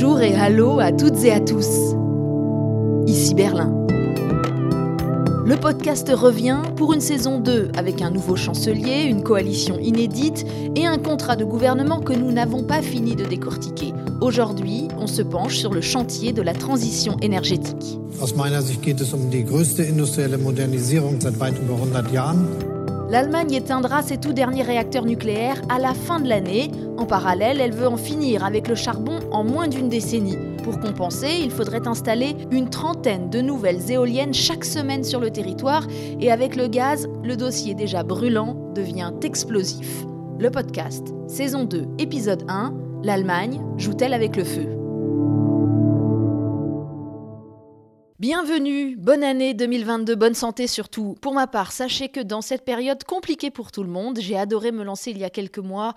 Bonjour et allô à toutes et à tous. Ici Berlin. Le podcast revient pour une saison 2 avec un nouveau chancelier, une coalition inédite et un contrat de gouvernement que nous n'avons pas fini de décortiquer. Aujourd'hui, on se penche sur le chantier de la transition énergétique. Aus meiner Sicht geht es um die größte industrielle Modernisierung seit weit über 100 Jahren. L'Allemagne éteindra ses tout derniers réacteurs nucléaires à la fin de l'année. En parallèle, elle veut en finir avec le charbon en moins d'une décennie. Pour compenser, il faudrait installer une trentaine de nouvelles éoliennes chaque semaine sur le territoire et avec le gaz, le dossier déjà brûlant devient explosif. Le podcast, saison 2, épisode 1, l'Allemagne joue-t-elle avec le feu? Bienvenue, bonne année 2022, bonne santé surtout. Pour ma part, sachez que dans cette période compliquée pour tout le monde, j'ai adoré me lancer il y a quelques mois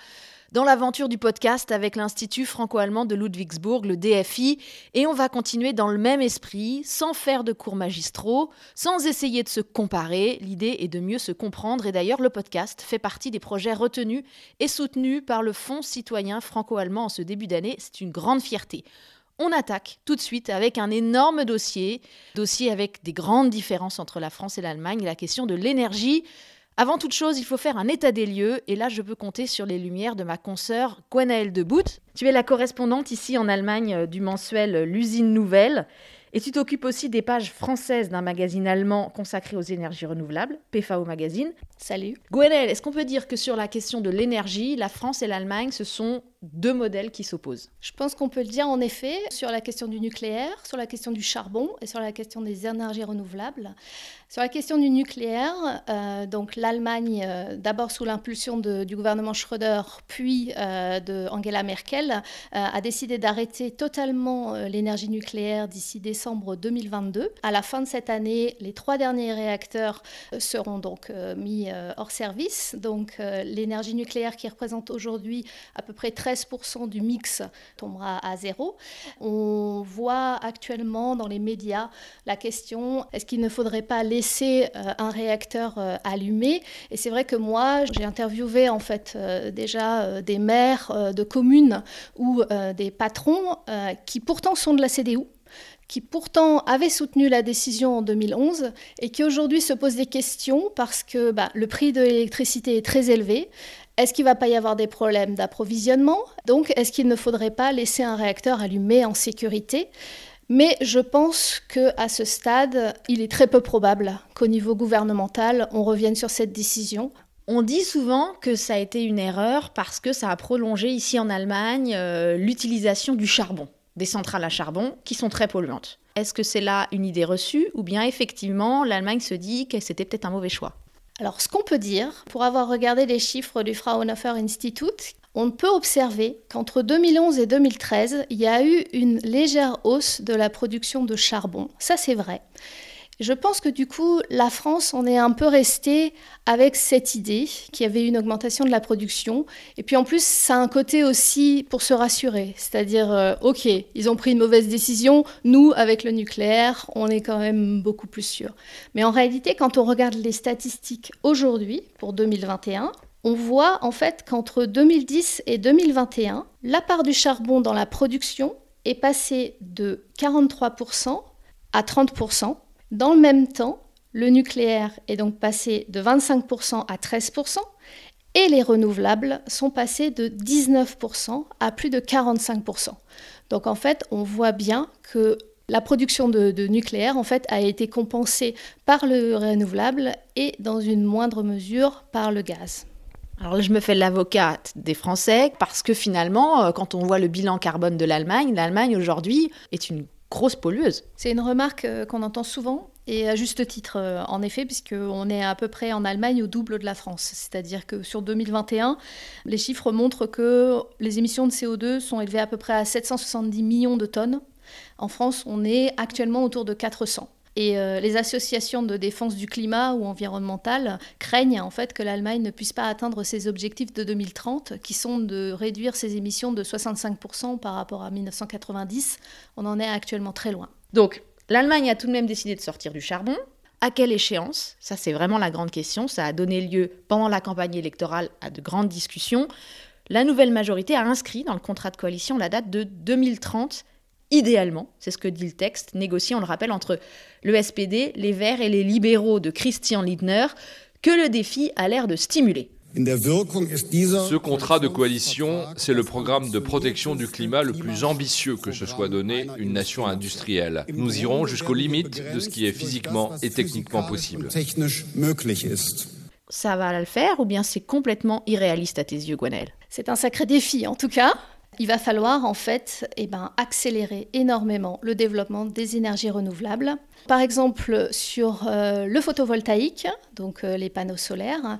dans l'aventure du podcast avec l'Institut franco-allemand de Ludwigsburg, le DFI, et on va continuer dans le même esprit, sans faire de cours magistraux, sans essayer de se comparer. L'idée est de mieux se comprendre, et d'ailleurs le podcast fait partie des projets retenus et soutenus par le Fonds citoyen franco-allemand en ce début d'année. C'est une grande fierté. On attaque tout de suite avec un énorme dossier, dossier avec des grandes différences entre la France et l'Allemagne, la question de l'énergie. Avant toute chose, il faut faire un état des lieux, et là je peux compter sur les lumières de ma consoeur Gwenaëlle de Boot. Tu es la correspondante ici en Allemagne euh, du mensuel L'usine nouvelle, et tu t'occupes aussi des pages françaises d'un magazine allemand consacré aux énergies renouvelables, PFAO Magazine. Salut. Gwenaëlle, est-ce qu'on peut dire que sur la question de l'énergie, la France et l'Allemagne, ce sont deux modèles qui s'opposent. Je pense qu'on peut le dire en effet sur la question du nucléaire, sur la question du charbon et sur la question des énergies renouvelables. Sur la question du nucléaire, euh, donc l'Allemagne, euh, d'abord sous l'impulsion du gouvernement Schröder, puis euh, de Angela Merkel, a décidé d'arrêter totalement l'énergie nucléaire d'ici décembre 2022. À la fin de cette année, les trois derniers réacteurs seront donc mis hors service. Donc l'énergie nucléaire qui représente aujourd'hui à peu près 13 13% du mix tombera à zéro. On voit actuellement dans les médias la question est-ce qu'il ne faudrait pas laisser euh, un réacteur euh, allumé? Et c'est vrai que moi, j'ai interviewé en fait euh, déjà des maires de communes ou des patrons qui pourtant sont de la CDU qui pourtant avaient soutenu la décision en 2011 et qui aujourd'hui se posent des questions parce que bah, le prix de l'électricité est très élevé, est-ce qu'il ne va pas y avoir des problèmes d'approvisionnement? Donc, est-ce qu'il ne faudrait pas laisser un réacteur allumé en sécurité? Mais je pense que à ce stade, il est très peu probable qu'au niveau gouvernemental, on revienne sur cette décision. On dit souvent que ça a été une erreur parce que ça a prolongé ici en Allemagne euh, l'utilisation du charbon, des centrales à charbon qui sont très polluantes. Est-ce que c'est là une idée reçue ou bien effectivement l'Allemagne se dit que c'était peut-être un mauvais choix? Alors, ce qu'on peut dire, pour avoir regardé les chiffres du Fraunhofer Institute, on peut observer qu'entre 2011 et 2013, il y a eu une légère hausse de la production de charbon. Ça, c'est vrai. Je pense que du coup, la France, on est un peu resté avec cette idée qu'il y avait une augmentation de la production. Et puis en plus, ça a un côté aussi pour se rassurer. C'est-à-dire, euh, OK, ils ont pris une mauvaise décision. Nous, avec le nucléaire, on est quand même beaucoup plus sûr. Mais en réalité, quand on regarde les statistiques aujourd'hui, pour 2021, on voit en fait qu'entre 2010 et 2021, la part du charbon dans la production est passée de 43% à 30%. Dans le même temps, le nucléaire est donc passé de 25% à 13% et les renouvelables sont passés de 19% à plus de 45%. Donc en fait, on voit bien que la production de, nucléaire en fait a été compensée par le renouvelable et dans une moindre mesure par le gaz. Alors là, je me fais l'avocate des Français parce que finalement, euh, quand on voit le bilan carbone de l'Allemagne, l'Allemagne aujourd'hui est une grosse pollueuse. C'est une remarque euh, qu'on entend souvent et à juste titre, euh, en effet, puisqu'on est à peu près en Allemagne au double de la France. C'est-à-dire que sur 2021, les chiffres montrent que les émissions de CO2 sont élevées à peu près à 770 millions de tonnes. En France, on est actuellement autour de 400. Et euh, les associations de défense du climat ou environnementales craignent en fait que l'Allemagne ne puisse pas atteindre ses objectifs de 2030, qui sont de réduire ses émissions de 65% par rapport à 1990. On en est actuellement très loin. Donc, l'Allemagne a tout de même décidé de sortir du charbon. À quelle échéance? Ça, c'est vraiment la grande question. Ça a donné lieu, pendant la campagne électorale, à de grandes discussions. La nouvelle majorité a inscrit dans le contrat de coalition la date de 2030 idéalement, c'est ce que dit le texte, négocié, on le rappelle, entre le SPD, les Verts et les libéraux de Christian Lindner, que le défi a l'air de stimuler. Ce contrat de coalition, c'est le programme de protection du climat le plus ambitieux que se soit donné une nation industrielle. Nous irons jusqu'aux limites de ce qui est physiquement et techniquement possible. Ça va le faire ou bien c'est complètement irréaliste à tes yeux, Gwenel C'est un sacré défi en tout cas. Il va falloir en fait eh ben, accélérer énormément le développement des énergies renouvelables. Par exemple sur euh, le photovoltaïque, donc euh, les panneaux solaires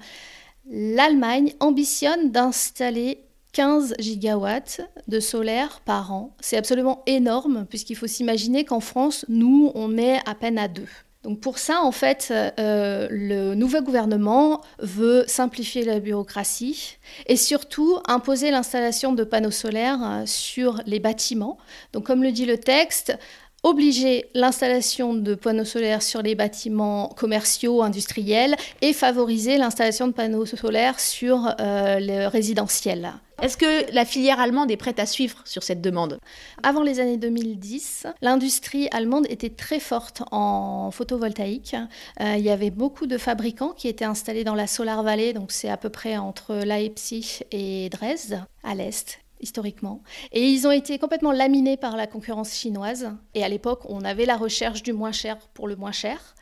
l'Allemagne ambitionne d'installer 15 gigawatts de solaire par an. C'est absolument énorme puisqu'il faut s'imaginer qu'en France, nous, on est à peine à deux. Donc pour ça, en fait, euh, le nouveau gouvernement veut simplifier la bureaucratie et surtout imposer l'installation de panneaux solaires euh, sur les bâtiments. Donc comme le dit le texte, obliger l'installation de panneaux solaires sur les bâtiments commerciaux, industriels, et favoriser l'installation de panneaux solaires sur euh, le résidentiel. Est-ce que la filière allemande est prête à suivre sur cette demande? Avant les années 2010, l'industrie allemande était très forte en photovoltaïque. Euh, il y avait beaucoup de fabricants qui étaient installés dans la Solar Valley, donc c'est à peu près entre Leipzig et Dresde, à l'est historiquement. Et ils ont été complètement laminés par la concurrence chinoise. Et à l'époque, on avait la recherche du moins cher pour le moins cher.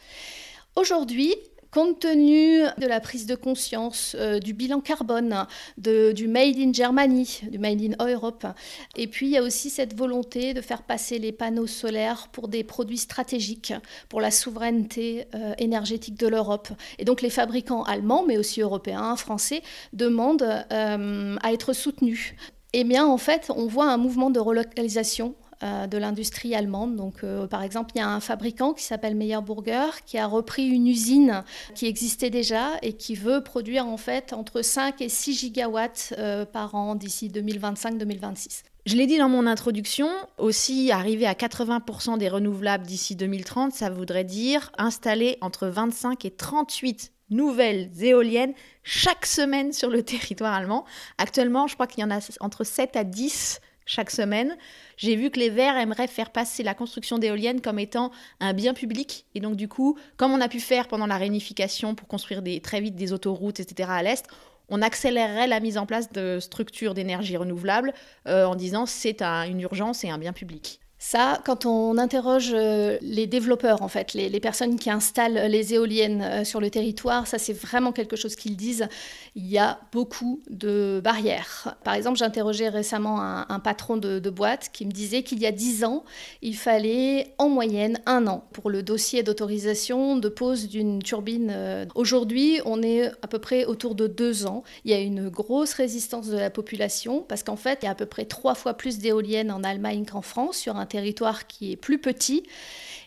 Aujourd'hui, Compte tenu de la prise de conscience euh, du bilan carbone, du Made in Germany, du Made in Europe, et puis il y a aussi cette volonté de faire passer les panneaux solaires pour des produits stratégiques, pour la souveraineté euh, énergétique de l'Europe. Et donc les fabricants allemands, mais aussi européens, français, demandent euh, à être soutenus eh bien, en fait, on voit un mouvement de relocalisation euh, de l'industrie allemande. Donc, euh, par exemple, il y a un fabricant qui s'appelle Meyerburger qui a repris une usine qui existait déjà et qui veut produire en fait entre 5 et 6 gigawatts euh, par an d'ici 2025-2026. Je l'ai dit dans mon introduction, aussi arriver à 80% des renouvelables d'ici 2030, ça voudrait dire installer entre 25 et 38 nouvelles éoliennes chaque semaine sur le territoire allemand. Actuellement, je crois qu'il y en a entre 7 à 10 chaque semaine. J'ai vu que les Verts aimeraient faire passer la construction d'éoliennes comme étant un bien public. Et donc, du coup, comme on a pu faire pendant la réunification pour construire très vite des autoroutes, etc., à l'Est, on accélérerait la mise en place de structures d'énergie renouvelable euh, en disant c'est une urgence et un bien public. Ça, quand on interroge euh, les développeurs, en fait, les, personnes qui installent les éoliennes euh, sur le territoire, ça c'est vraiment quelque chose qu'ils disent. Il y a beaucoup de barrières. Par exemple, j'ai interrogé récemment un, patron de, boîte qui me disait qu'il y a dix ans, il fallait en moyenne un an pour le dossier d'autorisation de pose d'une turbine. Euh. Aujourd'hui, on est à peu près autour de deux ans. Il y a une grosse résistance de la population parce qu'en fait, il y a à peu près trois fois plus d'éoliennes en Allemagne qu'en France sur un territoire qui est plus petit.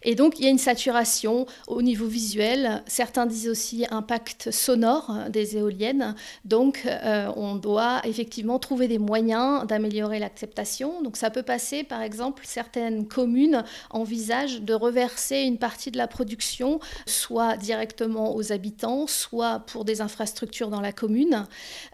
Et donc, il y a une saturation au niveau visuel. Certains disent aussi impact sonore des éoliennes. Donc, euh, on doit effectivement trouver des moyens d'améliorer l'acceptation. Donc, ça peut passer, par exemple, certaines communes envisagent de reverser une partie de la production, soit directement aux habitants, soit pour des infrastructures dans la commune.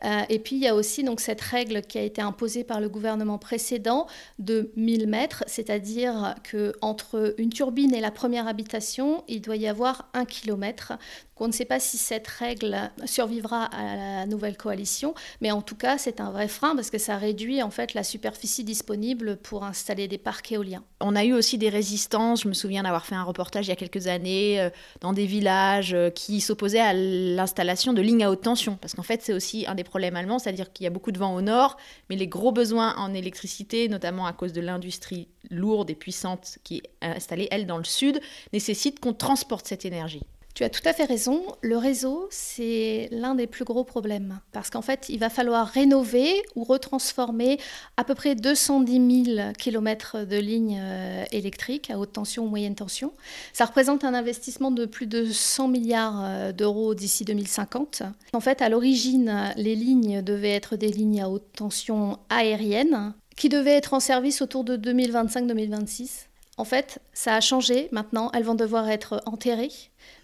Euh, et puis, il y a aussi donc cette règle qui a été imposée par le gouvernement précédent de 1000 mètres, c'est-à-dire c'est-à-dire qu'entre une turbine et la première habitation, il doit y avoir un kilomètre. On ne sait pas si cette règle survivra à la nouvelle coalition, mais en tout cas, c'est un vrai frein parce que ça réduit en fait la superficie disponible pour installer des parcs éoliens. On a eu aussi des résistances. Je me souviens d'avoir fait un reportage il y a quelques années euh, dans des villages euh, qui s'opposaient à l'installation de lignes à haute tension, parce qu'en fait, c'est aussi un des problèmes allemands, c'est-à-dire qu'il y a beaucoup de vent au nord, mais les gros besoins en électricité, notamment à cause de l'industrie lourde et puissante qui est installée, elle, dans le sud, nécessitent qu'on transporte cette énergie. Tu as tout à fait raison. Le réseau, c'est l'un des plus gros problèmes. Parce qu'en fait, il va falloir rénover ou retransformer à peu près 210 000 km de lignes euh, électriques à haute tension ou moyenne tension. Ça représente un investissement de plus de 100 milliards euh, d'euros d'ici 2050. En fait, à l'origine, les lignes devaient être des lignes à haute tension aérienne qui devaient être en service autour de 2025-2026. En fait, ça a changé. Maintenant, elles vont devoir être enterrées.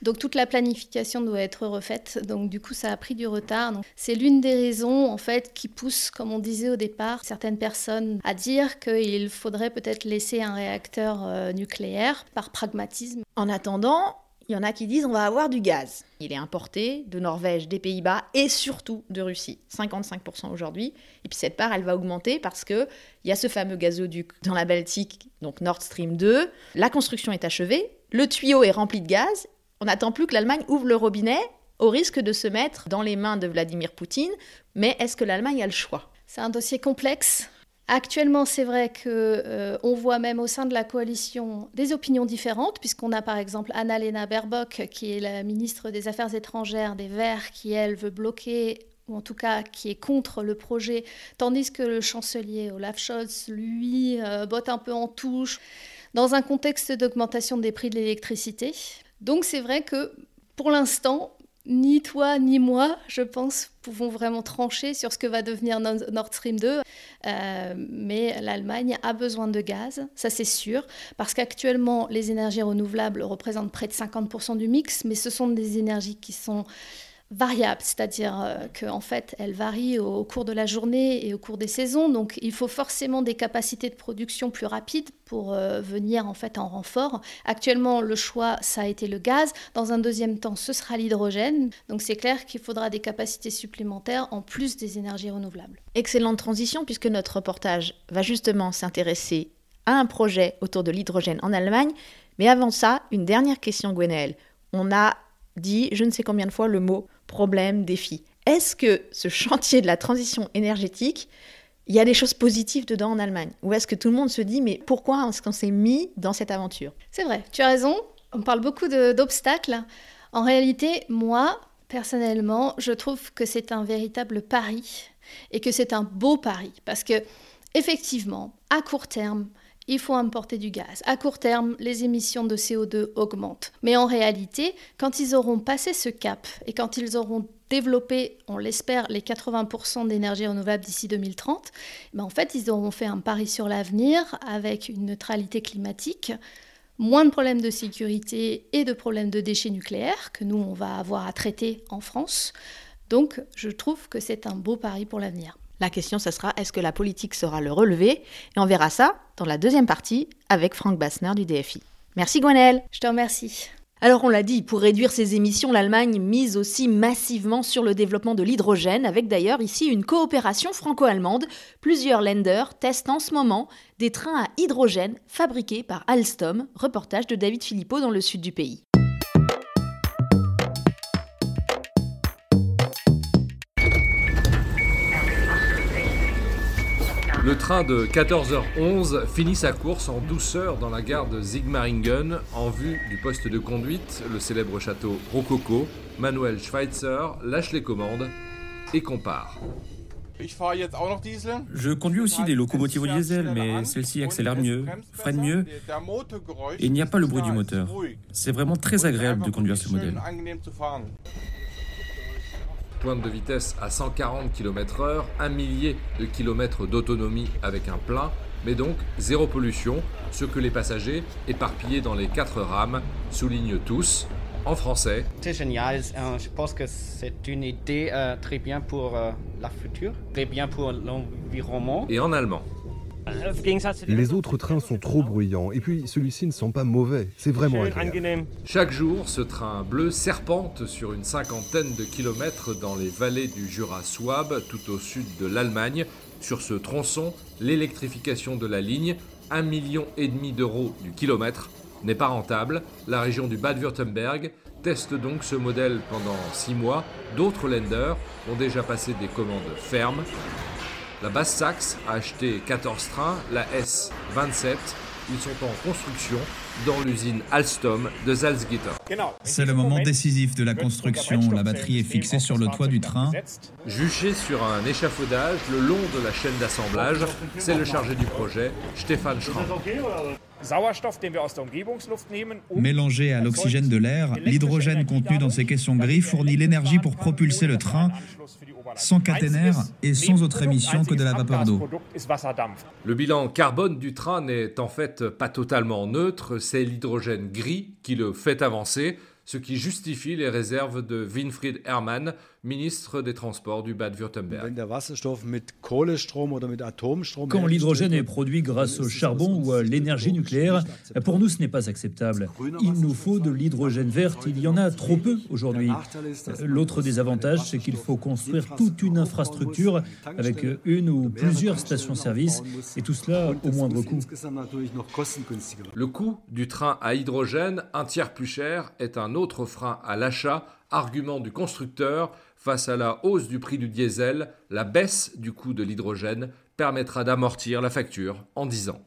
Donc toute la planification doit être refaite. Donc du coup, ça a pris du retard. C'est l'une des raisons en fait qui pousse, comme on disait au départ, certaines personnes à dire qu'il faudrait peut-être laisser un réacteur euh, nucléaire par pragmatisme. En attendant, il y en a qui disent on va avoir du gaz. Il est importé de Norvège, des Pays-Bas et surtout de Russie, 55% aujourd'hui. Et puis cette part, elle va augmenter parce que il y a ce fameux gazoduc dans la Baltique, donc Nord Stream 2. La construction est achevée, le tuyau est rempli de gaz. On n'attend plus que l'Allemagne ouvre le robinet au risque de se mettre dans les mains de Vladimir Poutine. Mais est-ce que l'Allemagne a le choix? C'est un dossier complexe Actuellement, c'est vrai qu'on euh, voit même au sein de la coalition des opinions différentes, puisqu'on a par exemple Annalena Baerbock, qui est la ministre des Affaires étrangères des Verts, qui elle veut bloquer ou en tout cas qui est contre le projet, tandis que le chancelier Olaf Scholz, lui, euh, botte un peu en touche, dans un contexte d'augmentation des prix de l'électricité. Donc c'est vrai que pour l'instant, ni toi ni moi, je pense, pouvons vraiment trancher sur ce que va devenir Nord Stream 2. Euh, mais l'Allemagne a besoin de gaz, ça c'est sûr, parce qu'actuellement, les énergies renouvelables représentent près de 50% du mix, mais ce sont des énergies qui sont variable, c'est-à-dire euh, qu'en fait, elle varie au, cours de la journée et au cours des saisons. Donc, il faut forcément des capacités de production plus rapides pour euh, venir en fait en renfort. Actuellement, le choix, ça a été le gaz. Dans un deuxième temps, ce sera l'hydrogène. Donc, c'est clair qu'il faudra des capacités supplémentaires en plus des énergies renouvelables. Excellente transition puisque notre reportage va justement s'intéresser à un projet autour de l'hydrogène en Allemagne. Mais avant ça, une dernière question, Gwenaëlle. On a dit je ne sais combien de fois le mot problème, défi. Est-ce que ce chantier de la transition énergétique, il y a des choses positives dedans en Allemagne? Ou est-ce que tout le monde se dit mais pourquoi est-ce qu'on s'est mis dans cette aventure? C'est vrai, tu as raison, on parle beaucoup d'obstacles. En réalité, moi, personnellement, je trouve que c'est un véritable pari et que c'est un beau pari parce que effectivement, à court terme, il faut importer du gaz. À court terme, les émissions de CO2 augmentent. Mais en réalité, quand ils auront passé ce cap et quand ils auront développé, on l'espère, les 80% d'énergie renouvelable d'ici 2030, ben en fait, ils auront fait un pari sur l'avenir avec une neutralité climatique, moins de problèmes de sécurité et de problèmes de déchets nucléaires que nous, on va avoir à traiter en France. Donc, je trouve que c'est un beau pari pour l'avenir. La question, ce sera est-ce que la politique sera le relever Et on verra ça dans la deuxième partie avec Franck Bassner du DFI. Merci Gwenelle. Je te remercie. Alors on l'a dit, pour réduire ses émissions, l'Allemagne mise aussi massivement sur le développement de l'hydrogène, avec d'ailleurs ici une coopération franco-allemande. Plusieurs lenders testent en ce moment des trains à hydrogène fabriqués par Alstom. Reportage de David Philippot dans le sud du pays. Le train de 14h11 finit sa course en douceur dans la gare de Sigmaringen en vue du poste de conduite, le célèbre château Rococo. Manuel Schweitzer lâche les commandes et compare. Je conduis aussi des locomotives au diesel, mais celle-ci accélère mieux, freine mieux, et il n'y a pas le bruit du moteur. C'est vraiment très agréable de conduire ce modèle pointe de vitesse à 140 km/h, un millier de kilomètres d'autonomie avec un plein, mais donc zéro pollution, ce que les passagers, éparpillés dans les quatre rames, soulignent tous, en français. C'est génial, euh, je pense que c'est une idée euh, très bien pour euh, la future, très bien pour l'environnement. Et en allemand. Les autres trains sont trop bruyants et puis celui-ci ne sent pas mauvais, c'est vraiment agréable. Chaque jour, ce train bleu serpente sur une cinquantaine de kilomètres dans les vallées du Jura Souabe, tout au sud de l'Allemagne. Sur ce tronçon, l'électrification de la ligne, 1,5 million d'euros du kilomètre, n'est pas rentable. La région du Bade-Württemberg teste donc ce modèle pendant 6 mois. D'autres lenders ont déjà passé des commandes fermes. La Basse-Saxe a acheté 14 trains, la S 27. Ils sont en construction dans l'usine Alstom de Salzgitter. C'est le moment décisif de la construction. La batterie est fixée sur le toit du train. Juché sur un échafaudage le long de la chaîne d'assemblage, c'est le chargé du projet, Stéphane Schramm. Mélangé à l'oxygène de l'air, l'hydrogène contenu dans ces caissons gris fournit l'énergie pour propulser le train sans caténaire et sans autre émission que de la vapeur d'eau. Le bilan carbone du train n'est en fait pas totalement neutre, c'est l'hydrogène gris qui le fait avancer ce qui justifie les réserves de Winfried Herrmann, ministre des Transports du Bade-Württemberg. Quand l'hydrogène est produit grâce au charbon ou à l'énergie nucléaire, pour nous ce n'est pas acceptable. Il nous faut de l'hydrogène vert, il y en a trop peu aujourd'hui. L'autre désavantage, c'est qu'il faut construire toute une infrastructure avec une ou plusieurs stations-service, et tout cela au moindre coût. Le coût du train à hydrogène, un tiers plus cher, est un autre frein à l'achat, argument du constructeur, face à la hausse du prix du diesel, la baisse du coût de l'hydrogène permettra d'amortir la facture en 10 ans.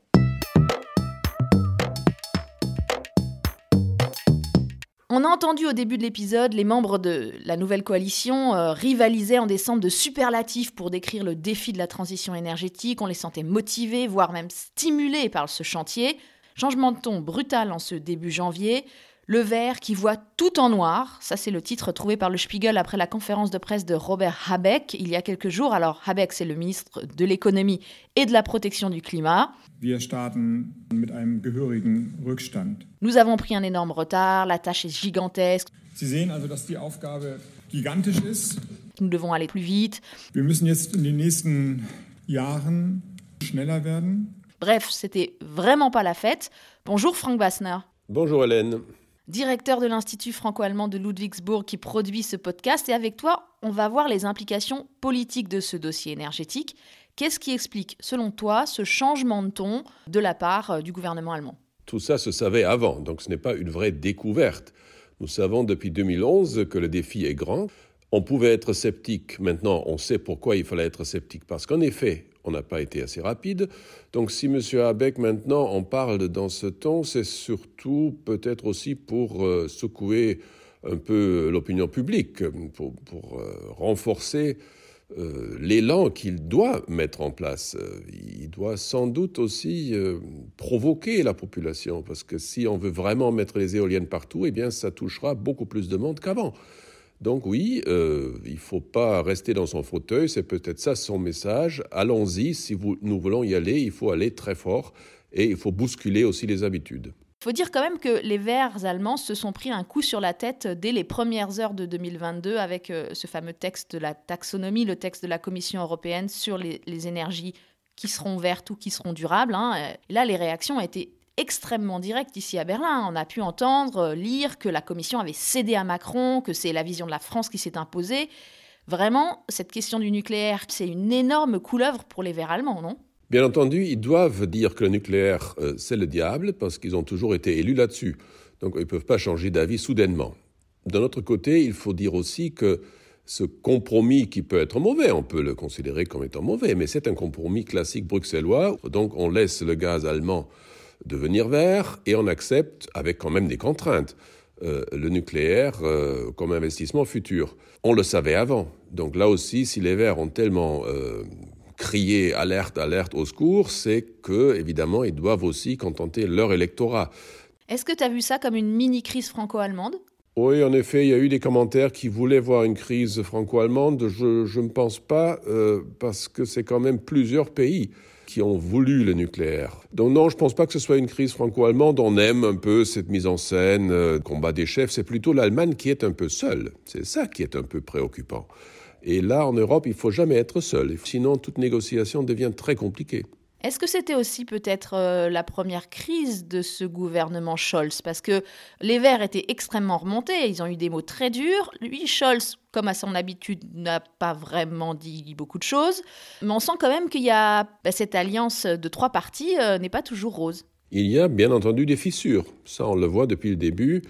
On a entendu au début de l'épisode les membres de la nouvelle coalition euh, rivaliser en décembre de superlatifs pour décrire le défi de la transition énergétique. On les sentait motivés, voire même stimulés par ce chantier. Changement de ton brutal en ce début janvier. Le vert qui voit tout en noir, ça c'est le titre trouvé par le Spiegel après la conférence de presse de Robert Habeck il y a quelques jours. Alors Habeck c'est le ministre de l'économie et de la protection du climat. Nous avons pris un énorme retard, la tâche est gigantesque. Nous devons aller plus vite. Bref, c'était vraiment pas la fête. Bonjour Frank Bassner. Bonjour Hélène directeur de l'Institut franco-allemand de Ludwigsburg qui produit ce podcast. Et avec toi, on va voir les implications politiques de ce dossier énergétique. Qu'est-ce qui explique, selon toi, ce changement de ton de la part euh, du gouvernement allemand? Tout ça se savait avant, donc ce n'est pas une vraie découverte. Nous savons depuis 2011 que le défi est grand. On pouvait être sceptique. Maintenant, on sait pourquoi il fallait être sceptique. Parce qu'en effet, on n'a pas été assez rapide. Donc si M. Habeck maintenant en parle dans ce ton, c'est surtout peut-être aussi pour euh, secouer un peu l'opinion publique, pour, euh, renforcer euh, l'élan qu'il doit mettre en place. Il doit sans doute aussi provoquer la population, parce que si on veut vraiment mettre les éoliennes partout, eh bien ça touchera beaucoup plus de monde qu'avant. Donc oui, euh, il ne faut pas rester dans son fauteuil, c'est peut-être ça son message. Allons-y, si nous voulons y aller, il faut aller très fort et il faut bousculer aussi les habitudes. Il faut dire quand même que les Verts allemands se sont pris un coup sur la tête dès les premières heures de 2022 avec euh, ce fameux texte de la taxonomie, le texte de la Commission européenne sur les, énergies qui seront vertes ou qui seront durables. Hein. là, les réactions ont été extrêmement direct ici à Berlin. On a pu entendre, euh, lire que la Commission avait cédé à Macron, que c'est la vision de la France qui s'est imposée. Vraiment, cette question du nucléaire, c'est une énorme couleuvre pour les Verts allemands, non? Bien entendu, ils doivent dire que le nucléaire, euh, c'est le diable, parce qu'ils ont toujours été élus là-dessus. Donc ils ne peuvent pas changer d'avis soudainement. D'un autre côté, il faut dire aussi que ce compromis qui peut être mauvais, on peut le considérer comme étant mauvais, mais c'est un compromis classique bruxellois. Donc on laisse le gaz allemand devenir vert et on accepte, avec quand même des contraintes, euh, le nucléaire euh, comme investissement futur. On le savait avant. Donc là aussi, si les Verts ont tellement euh, crié alerte, alerte, au secours, c'est que, évidemment, ils doivent aussi contenter leur électorat. Est-ce que tu as vu ça comme une mini-crise franco-allemande? Oui, en effet, il y a eu des commentaires qui voulaient voir une crise franco-allemande. Je ne pense pas, parce que c'est quand même plusieurs pays qui ont voulu le nucléaire. Donc non, je pense pas que ce soit une crise franco-allemande. On aime un peu cette mise en scène, euh, combat des chefs. C'est plutôt l'Allemagne qui est un peu seule. C'est ça qui est un peu préoccupant. Et là, en Europe, il faut jamais être seul. Sinon, toute négociation devient très compliquée. Est-ce que c'était aussi peut-être euh, la première crise de ce gouvernement Scholz? Parce que les Verts étaient extrêmement remontés, ils ont eu des mots très durs. Lui, Scholz, comme à son habitude, n'a pas vraiment dit beaucoup de choses. Mais on sent quand même qu'il y a bah, cette alliance de trois partis euh, n'est pas toujours rose. Il y a bien entendu des fissures. Ça, on le voit depuis le début.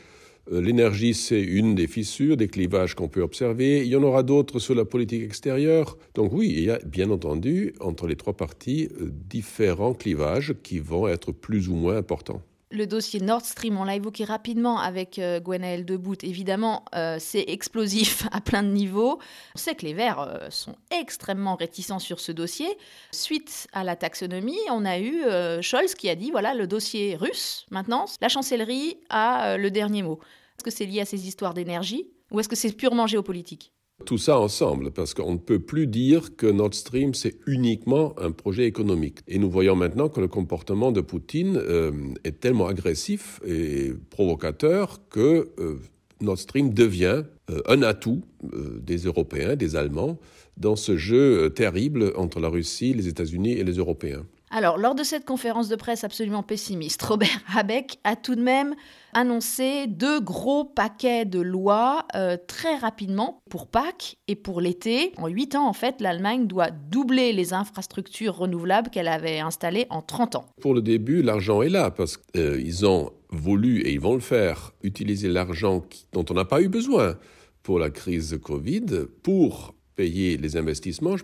Euh, l'énergie, c'est une des fissures, des clivages qu'on peut observer. Il y en aura d'autres sur la politique extérieure. Donc oui, il y a bien entendu entre les trois parties euh, différents clivages qui vont être plus ou moins importants. Le dossier Nord Stream, on l'a évoqué rapidement avec euh, Gwenaël Debout. Évidemment, euh, c'est explosif à plein de niveaux. On sait que les Verts euh, sont extrêmement réticents sur ce dossier. Suite à la taxonomie, on a eu Scholz qui a dit voilà, le dossier russe, maintenant, la chancellerie a le dernier mot. Est-ce que c'est lié à ces histoires d'énergie ou est-ce que c'est purement géopolitique? Tout ça ensemble, parce qu'on ne peut plus dire que Nord Stream, c'est uniquement un projet économique. Et nous voyons maintenant que le comportement de Poutine euh, est tellement agressif et provocateur que euh, Nord Stream devient euh, un atout des Européens, des Allemands, dans ce jeu terrible entre la Russie, les États-Unis et les Européens. Alors, lors de cette conférence de presse absolument pessimiste, Robert Habeck a tout de même annoncé deux gros paquets de lois euh, très rapidement pour Pâques et pour l'été. En huit ans, en fait, l'Allemagne doit doubler les infrastructures renouvelables qu'elle avait installées en 30 ans. Pour le début, l'argent est là parce qu'ils euh, ont voulu, et ils vont le faire, utiliser l'argent dont on n'a pas eu besoin pour la crise Covid pour payer les investissements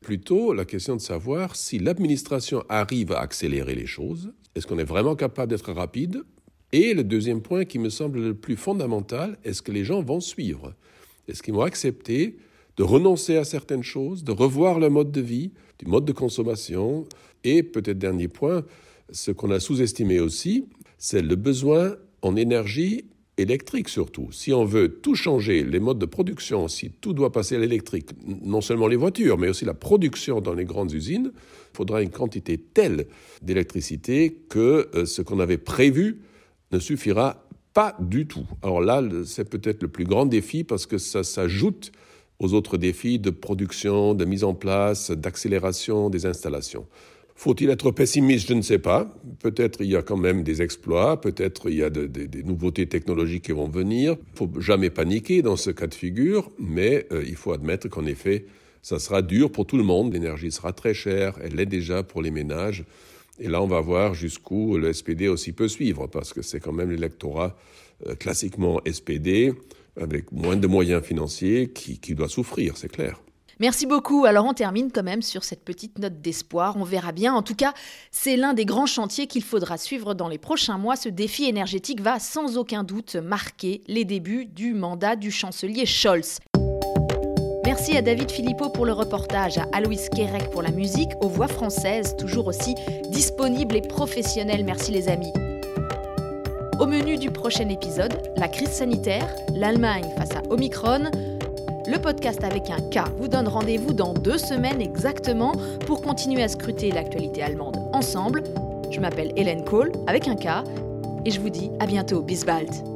plutôt la question de savoir si l'administration arrive à accélérer les choses. Est-ce qu'on est vraiment capable d'être rapide? Et le deuxième point qui me semble le plus fondamental, est-ce que les gens vont suivre? Est-ce qu'ils vont accepter de renoncer à certaines choses, de revoir le mode de vie, du mode de consommation? Et peut-être dernier point, ce qu'on a sous-estimé aussi, c'est le besoin en énergie électrique surtout. Si on veut tout changer, les modes de production, si tout doit passer à l'électrique, non seulement les voitures, mais aussi la production dans les grandes usines, il faudra une quantité telle d'électricité que euh, ce qu'on avait prévu ne suffira pas du tout. Alors là, c'est peut-être le plus grand défi parce que ça s'ajoute aux autres défis de production, de mise en place, d'accélération des installations. Faut-il être pessimiste? Je ne sais pas. Peut-être il y a quand même des exploits, peut-être il y a des nouveautés technologiques qui vont venir. Il faut jamais paniquer dans ce cas de figure, mais euh, il faut admettre qu'en effet, ça sera dur pour tout le monde. L'énergie sera très chère, elle l'est déjà pour les ménages. Et là, on va voir jusqu'où le SPD aussi peut suivre, parce que c'est quand même l'électorat euh, classiquement SPD, avec moins de moyens financiers, qui doit souffrir, c'est clair. Merci beaucoup. Alors on termine quand même sur cette petite note d'espoir. On verra bien. En tout cas, c'est l'un des grands chantiers qu'il faudra suivre dans les prochains mois. Ce défi énergétique va sans aucun doute marquer les débuts du mandat du chancelier Scholz. Merci à David Philippot pour le reportage, à Aloïs Kerek pour la musique, aux voix françaises, toujours aussi disponibles et professionnelles. Merci les amis. Au menu du prochain épisode, la crise sanitaire, l'Allemagne face à Omicron, le podcast avec un K vous donne rendez-vous dans deux semaines exactement pour continuer à scruter l'actualité allemande ensemble. Je m'appelle Hélène Kohl avec un K et je vous dis à bientôt, bis bald.